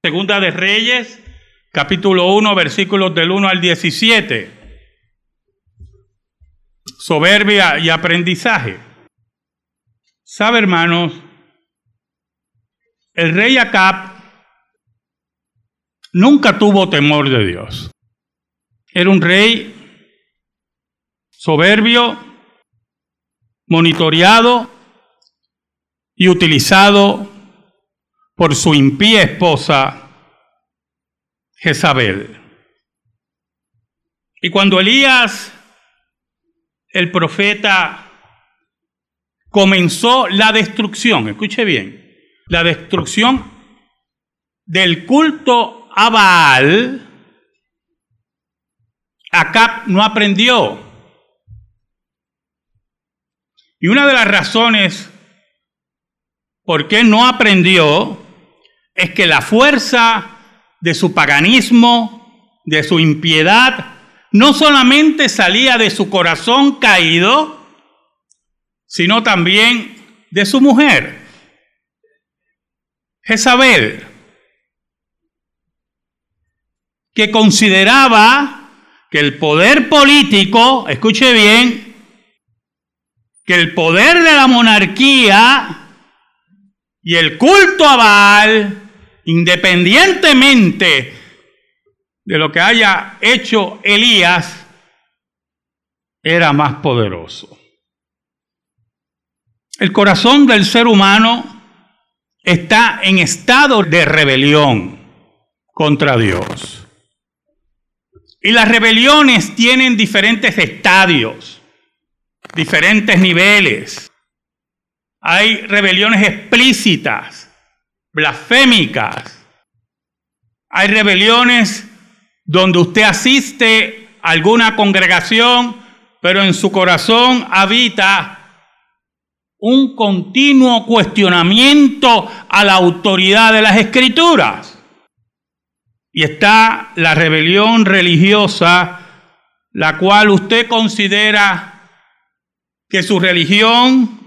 Segunda de Reyes, capítulo 1, versículos del 1 al 17. Soberbia y aprendizaje. ¿Sabe, hermanos? El rey Acab nunca tuvo temor de Dios. Era un rey soberbio, monitoreado y utilizado por su impía esposa Jezabel. Y cuando Elías, el profeta, comenzó la destrucción, escuche bien, la destrucción del culto a Baal, Acab no aprendió. Y una de las razones por qué no aprendió es que la fuerza de su paganismo, de su impiedad, no solamente salía de su corazón caído, sino también de su mujer, Jezabel, que consideraba que el poder político, escuche bien, que el poder de la monarquía y el culto a Baal independientemente de lo que haya hecho Elías, era más poderoso. El corazón del ser humano está en estado de rebelión contra Dios. Y las rebeliones tienen diferentes estadios, diferentes niveles. Hay rebeliones explícitas, blasfémicas. Hay rebeliones donde usted asiste a alguna congregación, pero en su corazón habita un continuo cuestionamiento a la autoridad de las escrituras. Y está la rebelión religiosa, la cual usted considera que su religión,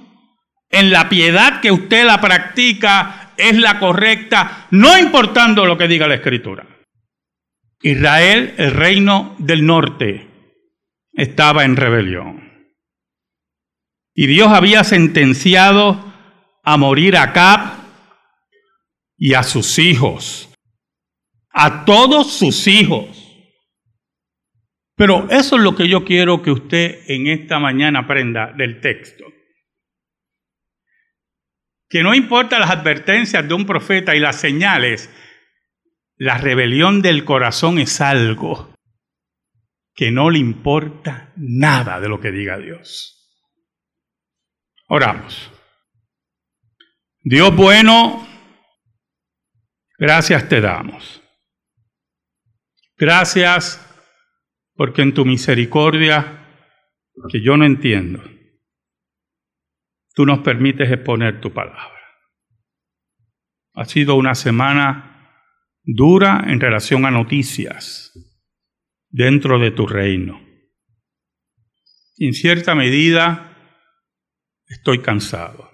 en la piedad que usted la practica, es la correcta, no importando lo que diga la escritura. Israel, el reino del norte, estaba en rebelión. Y Dios había sentenciado a morir a Cap y a sus hijos, a todos sus hijos. Pero eso es lo que yo quiero que usted en esta mañana aprenda del texto que no importa las advertencias de un profeta y las señales, la rebelión del corazón es algo que no le importa nada de lo que diga Dios. Oramos. Dios bueno, gracias te damos. Gracias porque en tu misericordia, que yo no entiendo, tú nos permites exponer tu palabra. Ha sido una semana dura en relación a noticias dentro de tu reino. En cierta medida estoy cansado.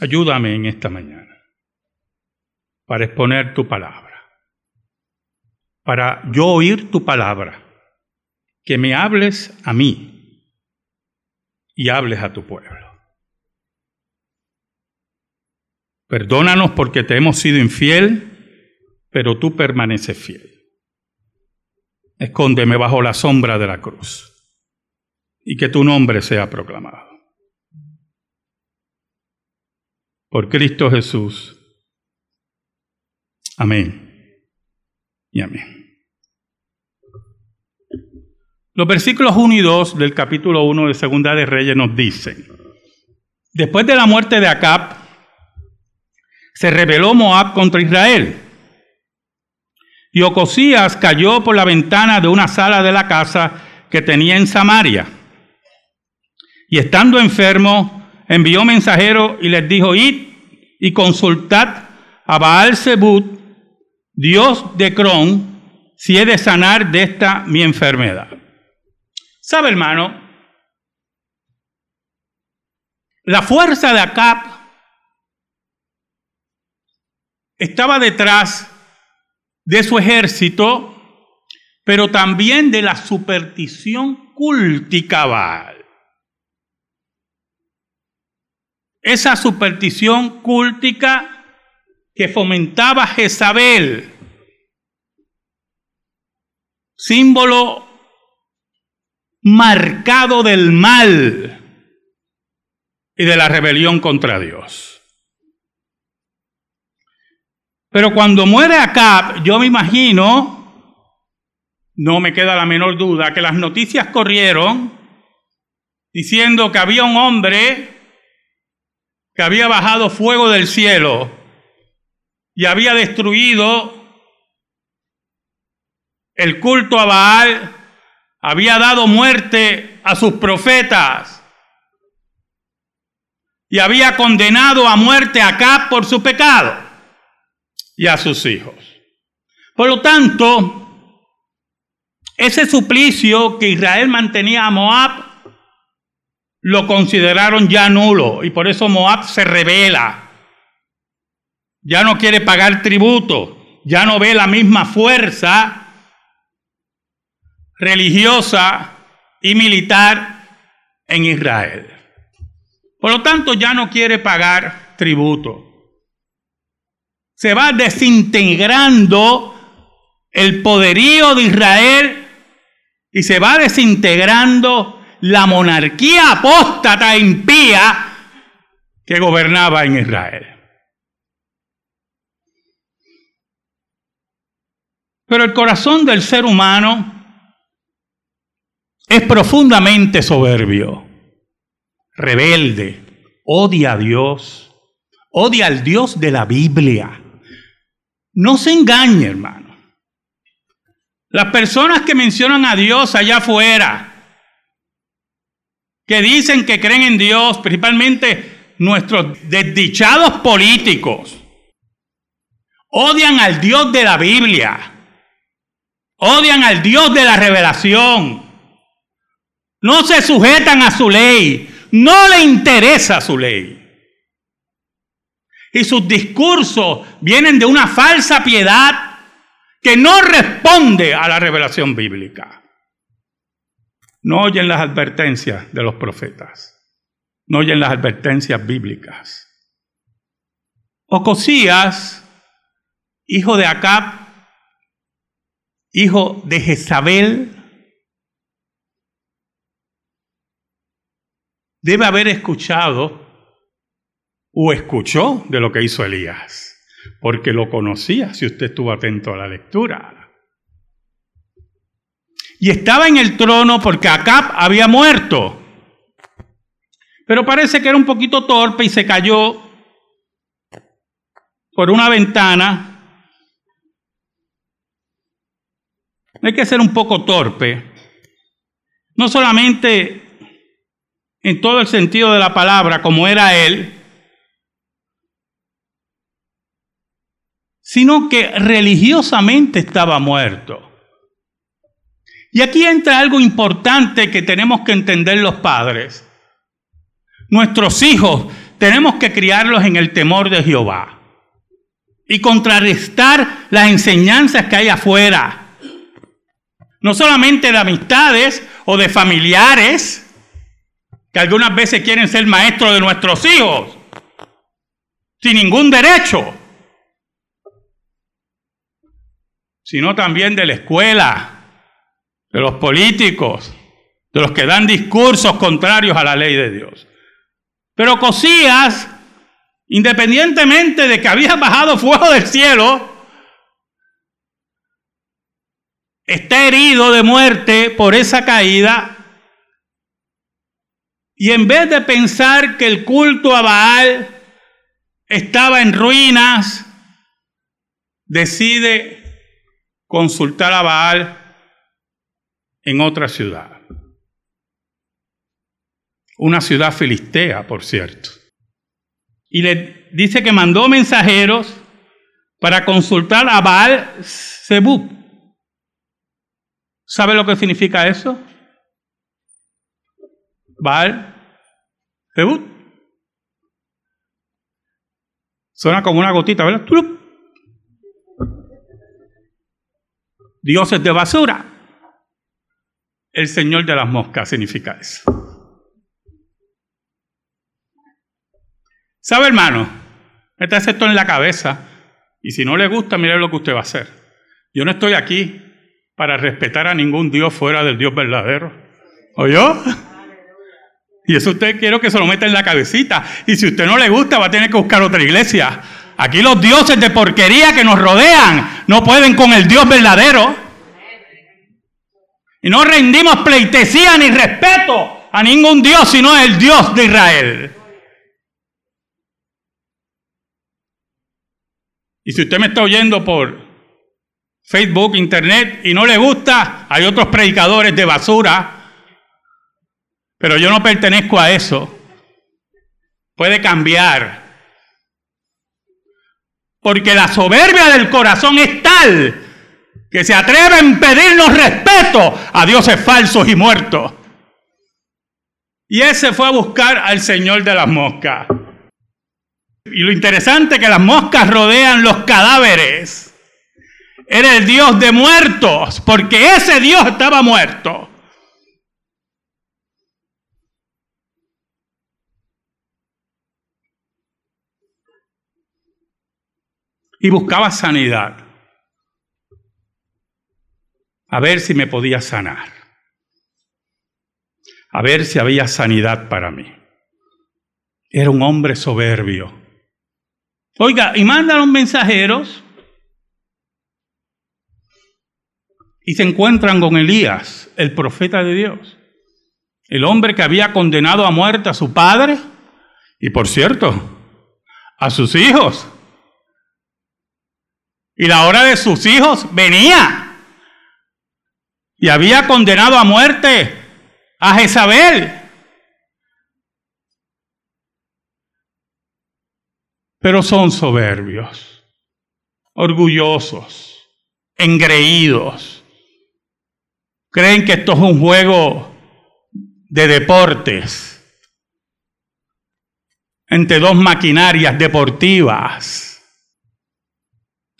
Ayúdame en esta mañana para exponer tu palabra, para yo oír tu palabra, que me hables a mí y hables a tu pueblo. Perdónanos porque te hemos sido infiel, pero tú permaneces fiel. Escóndeme bajo la sombra de la cruz y que tu nombre sea proclamado. Por Cristo Jesús. Amén. Y amén. Los versículos 1 y 2 del capítulo 1 de Segunda de Reyes nos dicen, después de la muerte de Acab, se rebeló Moab contra Israel. Y Ocosías cayó por la ventana de una sala de la casa que tenía en Samaria. Y estando enfermo, envió mensajero y les dijo, id y consultad a Baal Dios de Cron, si he de sanar de esta mi enfermedad. ¿Sabe, hermano? La fuerza de Acap estaba detrás de su ejército, pero también de la superstición cultica Baal. Esa superstición cúltica que fomentaba Jezabel, símbolo marcado del mal y de la rebelión contra Dios. Pero cuando muere Acab, yo me imagino, no me queda la menor duda, que las noticias corrieron diciendo que había un hombre que había bajado fuego del cielo y había destruido el culto a Baal, había dado muerte a sus profetas y había condenado a muerte a Acab por su pecado y a sus hijos. Por lo tanto, ese suplicio que Israel mantenía a Moab lo consideraron ya nulo y por eso Moab se revela. Ya no quiere pagar tributo, ya no ve la misma fuerza religiosa y militar en Israel. Por lo tanto, ya no quiere pagar tributo se va desintegrando el poderío de Israel y se va desintegrando la monarquía apóstata e impía que gobernaba en Israel. Pero el corazón del ser humano es profundamente soberbio, rebelde, odia a Dios, odia al Dios de la Biblia. No se engañe, hermano. Las personas que mencionan a Dios allá afuera, que dicen que creen en Dios, principalmente nuestros desdichados políticos, odian al Dios de la Biblia, odian al Dios de la revelación, no se sujetan a su ley, no le interesa su ley. Y sus discursos vienen de una falsa piedad que no responde a la revelación bíblica. No oyen las advertencias de los profetas. No oyen las advertencias bíblicas. Ocosías, hijo de Acab, hijo de Jezabel, debe haber escuchado o escuchó de lo que hizo Elías, porque lo conocía si usted estuvo atento a la lectura. Y estaba en el trono porque Acab había muerto. Pero parece que era un poquito torpe y se cayó por una ventana. Hay que ser un poco torpe. No solamente en todo el sentido de la palabra como era él, sino que religiosamente estaba muerto. Y aquí entra algo importante que tenemos que entender los padres. Nuestros hijos tenemos que criarlos en el temor de Jehová y contrarrestar las enseñanzas que hay afuera. No solamente de amistades o de familiares, que algunas veces quieren ser maestros de nuestros hijos, sin ningún derecho. sino también de la escuela, de los políticos, de los que dan discursos contrarios a la ley de Dios. Pero Cosías, independientemente de que había bajado fuego del cielo, está herido de muerte por esa caída. Y en vez de pensar que el culto a Baal estaba en ruinas, decide consultar a Baal en otra ciudad. Una ciudad filistea, por cierto. Y le dice que mandó mensajeros para consultar a Baal Zebub. ¿Sabe lo que significa eso? Baal Zebut. Suena como una gotita, ¿verdad? ¡Tulup! Dioses de basura. El Señor de las moscas significa eso. ¿Sabe, hermano? Métase esto en la cabeza. Y si no le gusta, mire lo que usted va a hacer. Yo no estoy aquí para respetar a ningún Dios fuera del Dios verdadero. ¿O yo? Y eso usted quiero que se lo meta en la cabecita. Y si usted no le gusta, va a tener que buscar otra iglesia. Aquí los dioses de porquería que nos rodean no pueden con el Dios verdadero. Y no rendimos pleitesía ni respeto a ningún Dios, sino el Dios de Israel. Y si usted me está oyendo por Facebook, Internet y no le gusta, hay otros predicadores de basura pero yo no pertenezco a eso. Puede cambiar. Porque la soberbia del corazón es tal que se atreve a impedirnos respeto a dioses falsos y muertos. Y ese fue a buscar al Señor de las moscas. Y lo interesante es que las moscas rodean los cadáveres. Era el Dios de muertos, porque ese Dios estaba muerto. Y buscaba sanidad. A ver si me podía sanar. A ver si había sanidad para mí. Era un hombre soberbio. Oiga, y mandan los mensajeros y se encuentran con Elías, el profeta de Dios. El hombre que había condenado a muerte a su padre y, por cierto, a sus hijos. Y la hora de sus hijos venía. Y había condenado a muerte a Jezabel. Pero son soberbios, orgullosos, engreídos. Creen que esto es un juego de deportes entre dos maquinarias deportivas.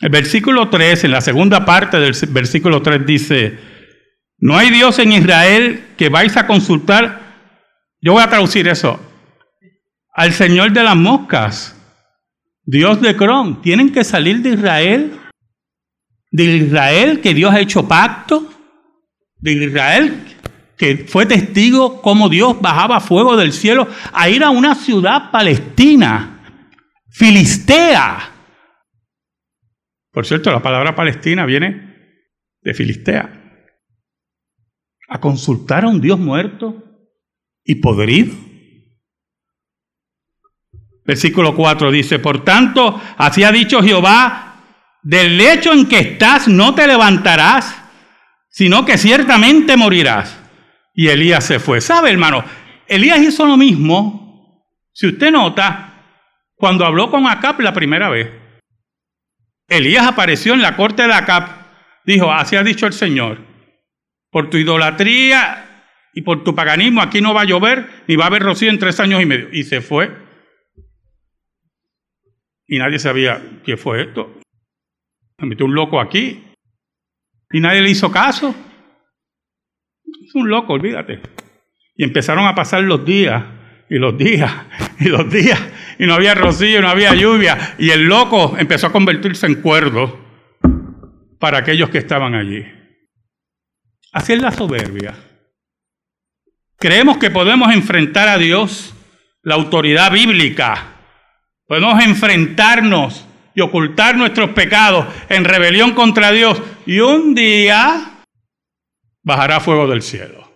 El versículo 3, en la segunda parte del versículo 3 dice, no hay Dios en Israel que vais a consultar, yo voy a traducir eso, al Señor de las moscas, Dios de Cron, tienen que salir de Israel, de Israel que Dios ha hecho pacto, de Israel que fue testigo como Dios bajaba fuego del cielo, a ir a una ciudad palestina, filistea, por cierto, la palabra Palestina viene de Filistea. A consultar a un Dios muerto y podrido. Versículo 4 dice, por tanto, así ha dicho Jehová, del lecho en que estás no te levantarás, sino que ciertamente morirás. Y Elías se fue. ¿Sabe, hermano? Elías hizo lo mismo, si usted nota, cuando habló con Acap la primera vez. Elías apareció en la corte de Acab. Dijo, así ha dicho el Señor, por tu idolatría y por tu paganismo aquí no va a llover ni va a haber rocío en tres años y medio. Y se fue. Y nadie sabía qué fue esto. Se metió un loco aquí. Y nadie le hizo caso. Es un loco, olvídate. Y empezaron a pasar los días y los días y los días y no había rocío, no había lluvia y el loco empezó a convertirse en cuerdo para aquellos que estaban allí. Así es la soberbia. Creemos que podemos enfrentar a Dios, la autoridad bíblica. Podemos enfrentarnos y ocultar nuestros pecados en rebelión contra Dios y un día bajará fuego del cielo.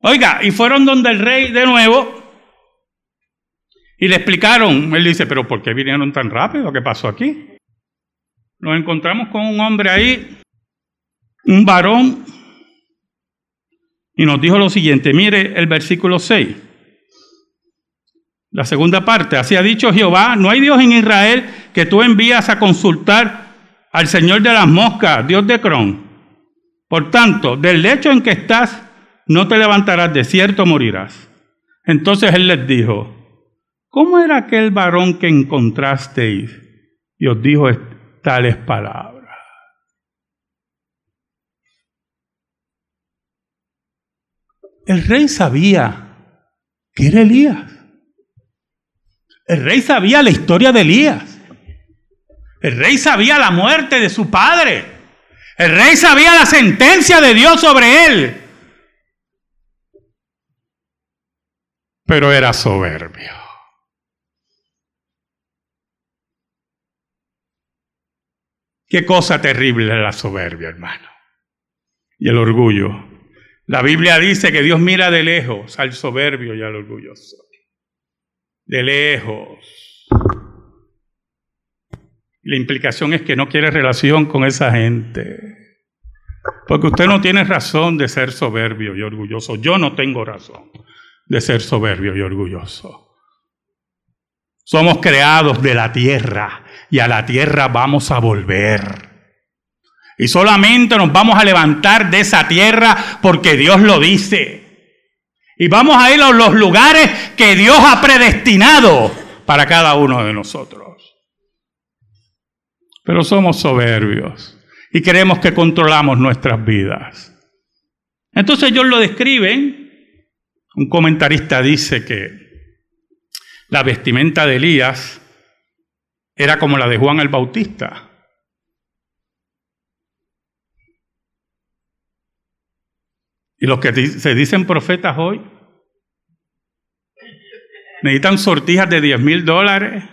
Oiga, y fueron donde el rey de nuevo y le explicaron. Él dice, pero ¿por qué vinieron tan rápido? ¿Qué pasó aquí? Nos encontramos con un hombre ahí, un varón, y nos dijo lo siguiente, mire el versículo 6. La segunda parte, así ha dicho Jehová, no hay Dios en Israel que tú envías a consultar al Señor de las moscas, Dios de Cron. Por tanto, del lecho en que estás, no te levantarás, de cierto morirás. Entonces él les dijo, ¿cómo era aquel varón que encontrasteis? Y os dijo tales palabras. El rey sabía que era Elías. El rey sabía la historia de Elías. El rey sabía la muerte de su padre. El rey sabía la sentencia de Dios sobre él. Pero era soberbio. Qué cosa terrible la soberbia, hermano. Y el orgullo. La Biblia dice que Dios mira de lejos al soberbio y al orgulloso. De lejos. La implicación es que no quiere relación con esa gente. Porque usted no tiene razón de ser soberbio y orgulloso. Yo no tengo razón de ser soberbio y orgulloso. Somos creados de la tierra y a la tierra vamos a volver. Y solamente nos vamos a levantar de esa tierra porque Dios lo dice. Y vamos a ir a los lugares que Dios ha predestinado para cada uno de nosotros. Pero somos soberbios y creemos que controlamos nuestras vidas. Entonces ellos lo describen. Un comentarista dice que la vestimenta de Elías era como la de Juan el Bautista. Y los que se dicen profetas hoy necesitan sortijas de 10 mil dólares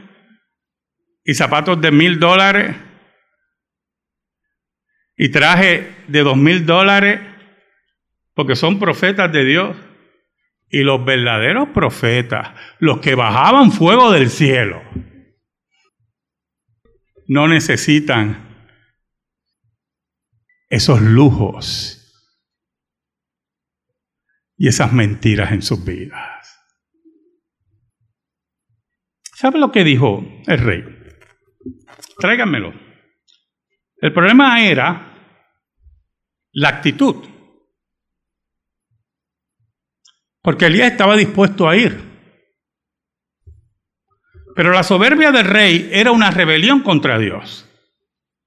y zapatos de mil dólares y traje de dos mil dólares porque son profetas de Dios. Y los verdaderos profetas, los que bajaban fuego del cielo, no necesitan esos lujos y esas mentiras en sus vidas. ¿Sabe lo que dijo el rey? Tráiganmelo. El problema era la actitud. porque Elías estaba dispuesto a ir. Pero la soberbia del rey era una rebelión contra Dios,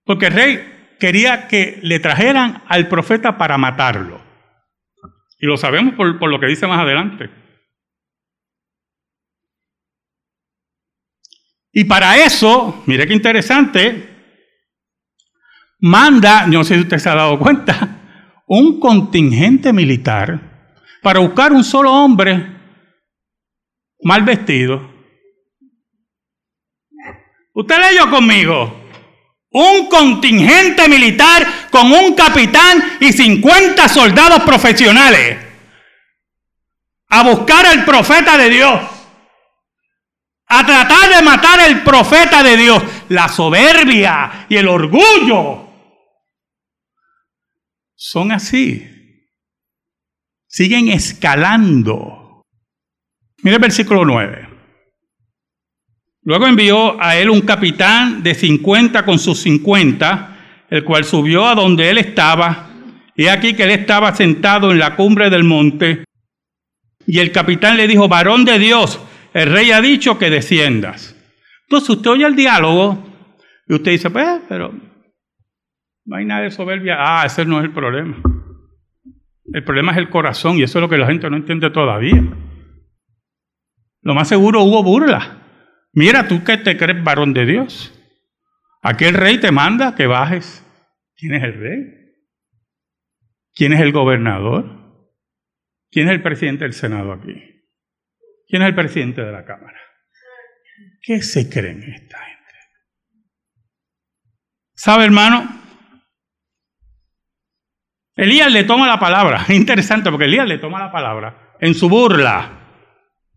porque el rey quería que le trajeran al profeta para matarlo. Y lo sabemos por, por lo que dice más adelante. Y para eso, mire qué interesante, manda, no sé si usted se ha dado cuenta, un contingente militar para buscar un solo hombre mal vestido. Usted leyó conmigo. Un contingente militar con un capitán y 50 soldados profesionales a buscar al profeta de Dios. A tratar de matar al profeta de Dios. La soberbia y el orgullo son así siguen escalando. Mire el versículo 9. Luego envió a él un capitán de 50 con sus 50, el cual subió a donde él estaba, y aquí que él estaba sentado en la cumbre del monte, y el capitán le dijo, varón de Dios, el rey ha dicho que desciendas. Entonces usted oye el diálogo y usted dice, pues, pero no hay nada de soberbia. Ah, ese no es el problema. El problema es el corazón y eso es lo que la gente no entiende todavía. Lo más seguro hubo burla. Mira tú que te crees varón de Dios. Aquí el rey te manda que bajes. ¿Quién es el rey? ¿Quién es el gobernador? ¿Quién es el presidente del Senado aquí? ¿Quién es el presidente de la Cámara? ¿Qué se creen esta gente? ¿Sabe, hermano? Elías le toma la palabra. Interesante porque Elías le toma la palabra en su burla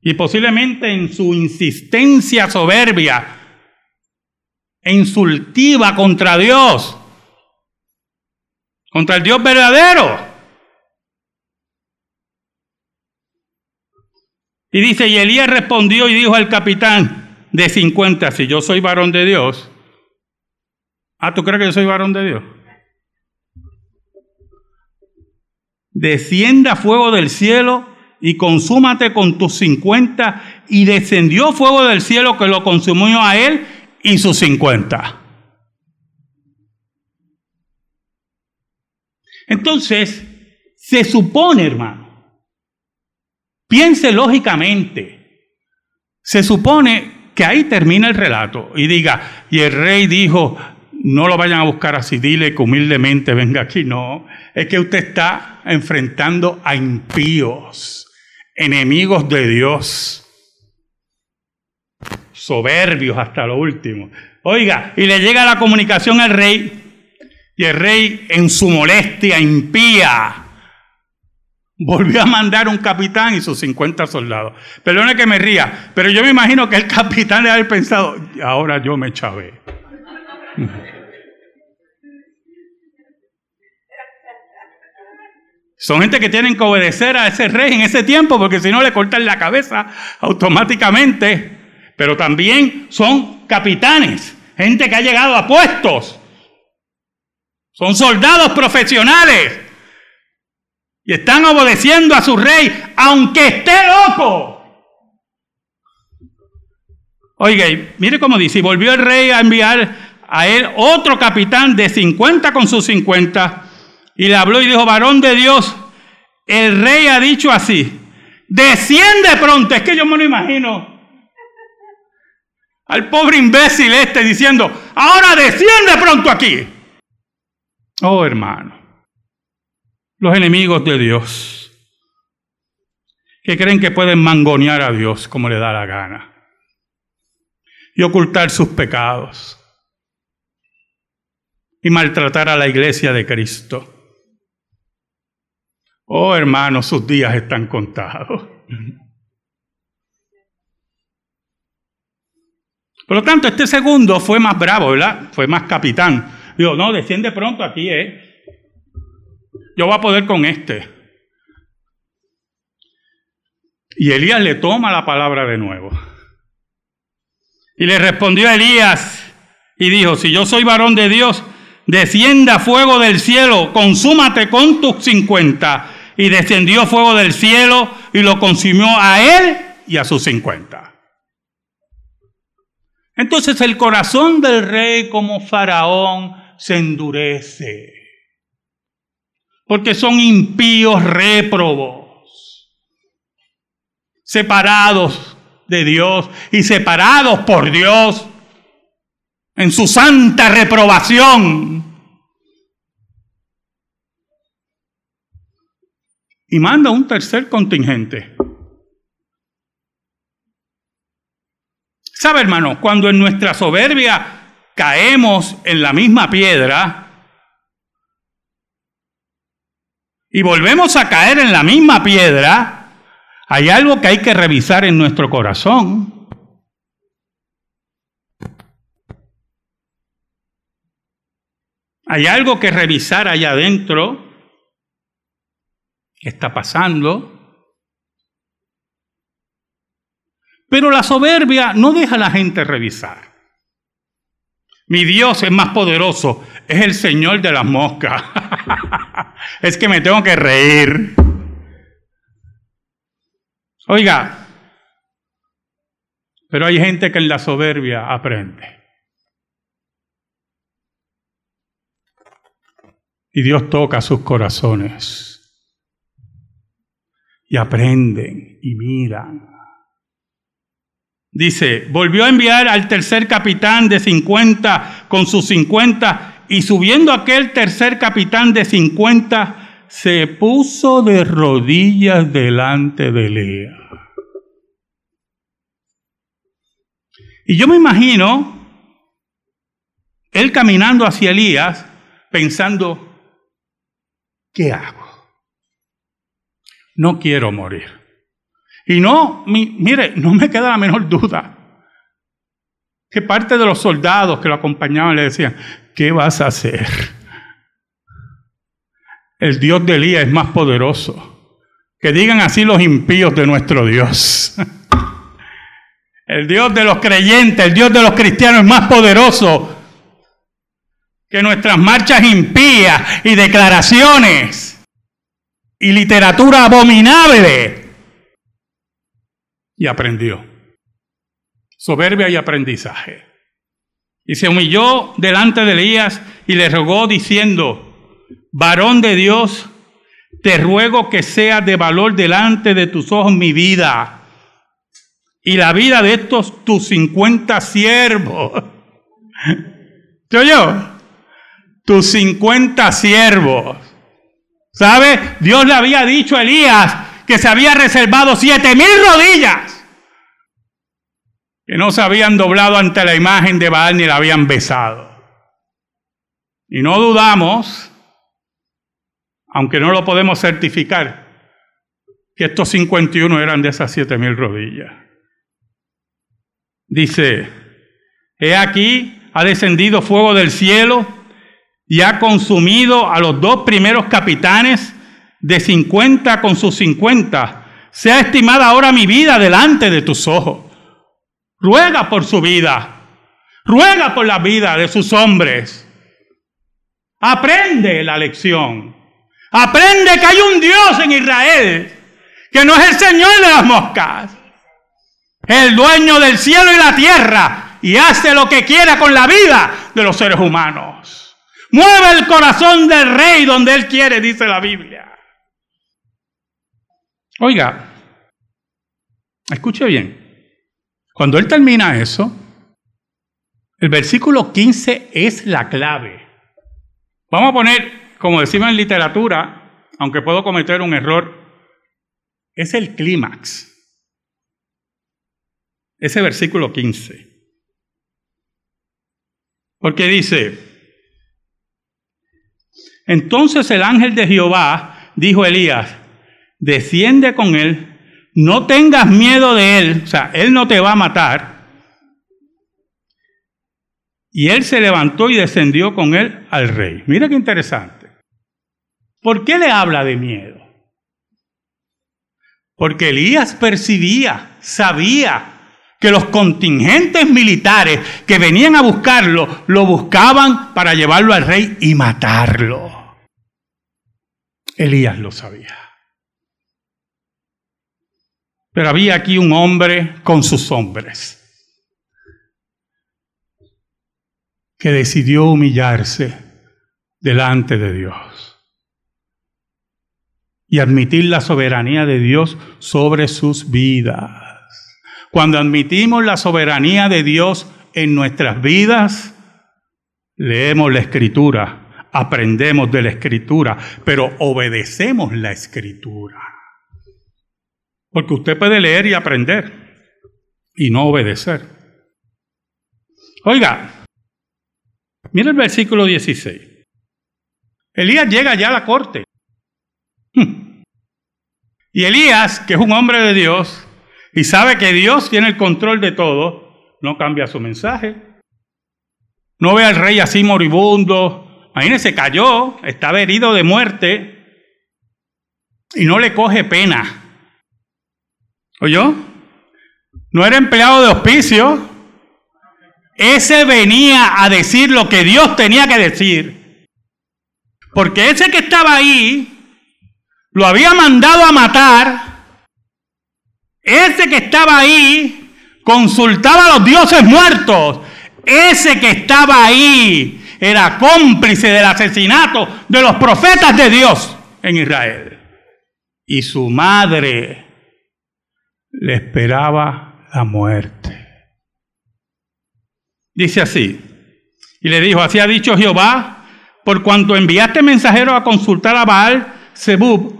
y posiblemente en su insistencia soberbia e insultiva contra Dios, contra el Dios verdadero. Y dice, y Elías respondió y dijo al capitán de 50, si yo soy varón de Dios, ah, ¿tú crees que yo soy varón de Dios? descienda fuego del cielo y consúmate con tus cincuenta. Y descendió fuego del cielo que lo consumió a él y sus cincuenta. Entonces, se supone, hermano, piense lógicamente. Se supone que ahí termina el relato y diga, y el rey dijo, no lo vayan a buscar así, dile que humildemente venga aquí. No, es que usted está enfrentando a impíos, enemigos de Dios, soberbios hasta lo último. Oiga, y le llega la comunicación al rey, y el rey en su molestia impía volvió a mandar un capitán y sus 50 soldados. Perdone que me ría, pero yo me imagino que el capitán le había pensado, ahora yo me chavé. Son gente que tienen que obedecer a ese rey en ese tiempo, porque si no le cortan la cabeza automáticamente. Pero también son capitanes, gente que ha llegado a puestos. Son soldados profesionales. Y están obedeciendo a su rey, aunque esté loco. Oiga, mire cómo dice, y volvió el rey a enviar a él otro capitán de 50 con sus 50 y le habló y dijo, varón de Dios, el rey ha dicho así, desciende pronto, es que yo me lo imagino. Al pobre imbécil este diciendo, ahora desciende pronto aquí. Oh hermano, los enemigos de Dios, que creen que pueden mangonear a Dios como le da la gana y ocultar sus pecados y maltratar a la iglesia de Cristo. Oh hermanos, sus días están contados. Por lo tanto, este segundo fue más bravo, ¿verdad? Fue más capitán. Digo, no, desciende pronto aquí, ¿eh? Yo voy a poder con este. Y Elías le toma la palabra de nuevo. Y le respondió a Elías y dijo, si yo soy varón de Dios, descienda fuego del cielo, consúmate con tus cincuenta y descendió fuego del cielo y lo consumió a él y a sus cincuenta. Entonces el corazón del rey como faraón se endurece, porque son impíos réprobos, separados de Dios y separados por Dios en su santa reprobación. Y manda un tercer contingente. ¿Sabe, hermano? Cuando en nuestra soberbia caemos en la misma piedra y volvemos a caer en la misma piedra, hay algo que hay que revisar en nuestro corazón. Hay algo que revisar allá adentro está pasando. Pero la soberbia no deja a la gente revisar. Mi Dios es más poderoso, es el Señor de las moscas. es que me tengo que reír. Oiga, pero hay gente que en la soberbia aprende. Y Dios toca sus corazones y aprenden y miran. Dice, volvió a enviar al tercer capitán de 50 con sus 50 y subiendo aquel tercer capitán de 50 se puso de rodillas delante de Lea. Y yo me imagino él caminando hacia Elías pensando, ¿qué hago? No quiero morir. Y no, mire, no me queda la menor duda que parte de los soldados que lo acompañaban le decían, ¿qué vas a hacer? El Dios de Elías es más poderoso. Que digan así los impíos de nuestro Dios. El Dios de los creyentes, el Dios de los cristianos es más poderoso que nuestras marchas impías y declaraciones y literatura abominable. Y aprendió. Soberbia y aprendizaje. Y se humilló delante de Elías y le rogó diciendo, varón de Dios, te ruego que sea de valor delante de tus ojos mi vida y la vida de estos tus cincuenta siervos. ¿Te oyó? Tus cincuenta siervos. ¿Sabe? Dios le había dicho a Elías que se había reservado siete mil rodillas que no se habían doblado ante la imagen de Baal ni la habían besado. Y no dudamos, aunque no lo podemos certificar, que estos 51 eran de esas siete mil rodillas. Dice, he aquí, ha descendido fuego del cielo y ha consumido a los dos primeros capitanes de 50 con sus 50. Sea estimada ahora mi vida delante de tus ojos. Ruega por su vida. Ruega por la vida de sus hombres. Aprende la lección. Aprende que hay un Dios en Israel, que no es el Señor de las moscas, el dueño del cielo y la tierra, y hace lo que quiera con la vida de los seres humanos. Mueve el corazón del rey donde él quiere, dice la Biblia. Oiga, escuche bien. Cuando él termina eso, el versículo 15 es la clave. Vamos a poner, como decimos en literatura, aunque puedo cometer un error, es el clímax. Ese versículo 15. Porque dice, entonces el ángel de Jehová dijo a Elías, desciende con él no tengas miedo de él, o sea, él no te va a matar. Y él se levantó y descendió con él al rey. Mira qué interesante. ¿Por qué le habla de miedo? Porque Elías percibía, sabía que los contingentes militares que venían a buscarlo, lo buscaban para llevarlo al rey y matarlo. Elías lo sabía. Pero había aquí un hombre con sus hombres que decidió humillarse delante de Dios y admitir la soberanía de Dios sobre sus vidas. Cuando admitimos la soberanía de Dios en nuestras vidas, leemos la escritura, aprendemos de la escritura, pero obedecemos la escritura. Porque usted puede leer y aprender y no obedecer. Oiga, mira el versículo 16. Elías llega ya a la corte. Y Elías, que es un hombre de Dios y sabe que Dios tiene el control de todo, no cambia su mensaje. No ve al rey así moribundo. Imagínese, cayó, estaba herido de muerte y no le coge pena. ¿Oyó? No era empleado de hospicio. Ese venía a decir lo que Dios tenía que decir. Porque ese que estaba ahí lo había mandado a matar. Ese que estaba ahí consultaba a los dioses muertos. Ese que estaba ahí era cómplice del asesinato de los profetas de Dios en Israel. Y su madre le esperaba la muerte. Dice así, y le dijo, así ha dicho Jehová, por cuanto enviaste mensajeros a consultar a Baal, Zebub,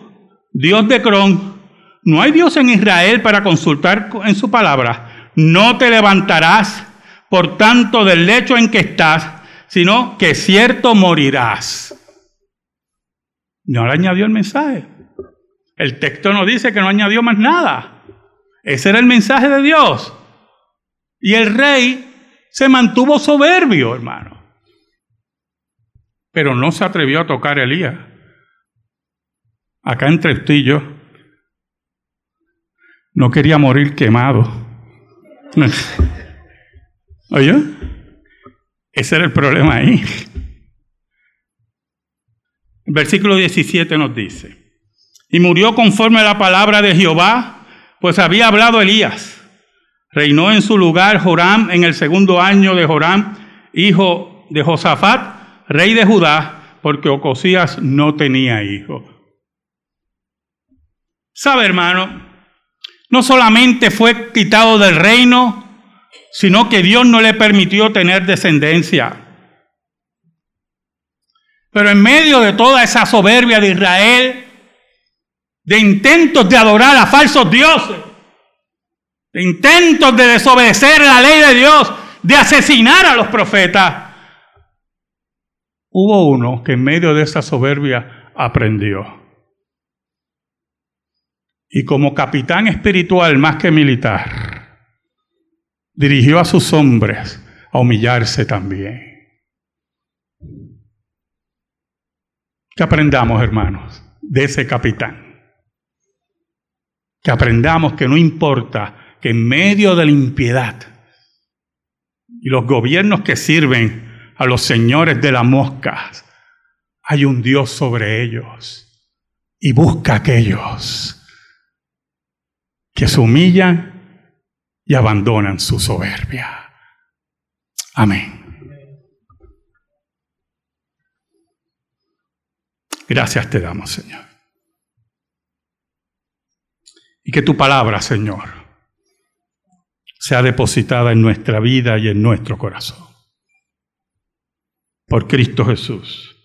Dios de Cron, no hay Dios en Israel para consultar en su palabra. No te levantarás, por tanto, del lecho en que estás, sino que cierto morirás. No le añadió el mensaje. El texto no dice que no añadió más nada. Ese era el mensaje de Dios. Y el rey se mantuvo soberbio, hermano. Pero no se atrevió a tocar a Elías. Acá entre usted y yo, no quería morir quemado. ¿Oye? Ese era el problema ahí. Versículo 17 nos dice, y murió conforme a la palabra de Jehová pues había hablado Elías. Reinó en su lugar Joram en el segundo año de Joram, hijo de Josafat, rey de Judá, porque Ocosías no tenía hijo. ¿Sabe, hermano? No solamente fue quitado del reino, sino que Dios no le permitió tener descendencia. Pero en medio de toda esa soberbia de Israel, de intentos de adorar a falsos dioses, de intentos de desobedecer la ley de Dios, de asesinar a los profetas, hubo uno que en medio de esa soberbia aprendió. Y como capitán espiritual más que militar, dirigió a sus hombres a humillarse también. Que aprendamos, hermanos, de ese capitán. Que aprendamos que no importa que en medio de la impiedad y los gobiernos que sirven a los señores de las moscas, hay un Dios sobre ellos y busca a aquellos que se humillan y abandonan su soberbia. Amén. Gracias te damos, Señor. Y que tu palabra, Señor, sea depositada en nuestra vida y en nuestro corazón. Por Cristo Jesús.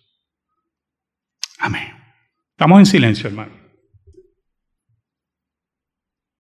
Amén. Estamos en silencio, hermano.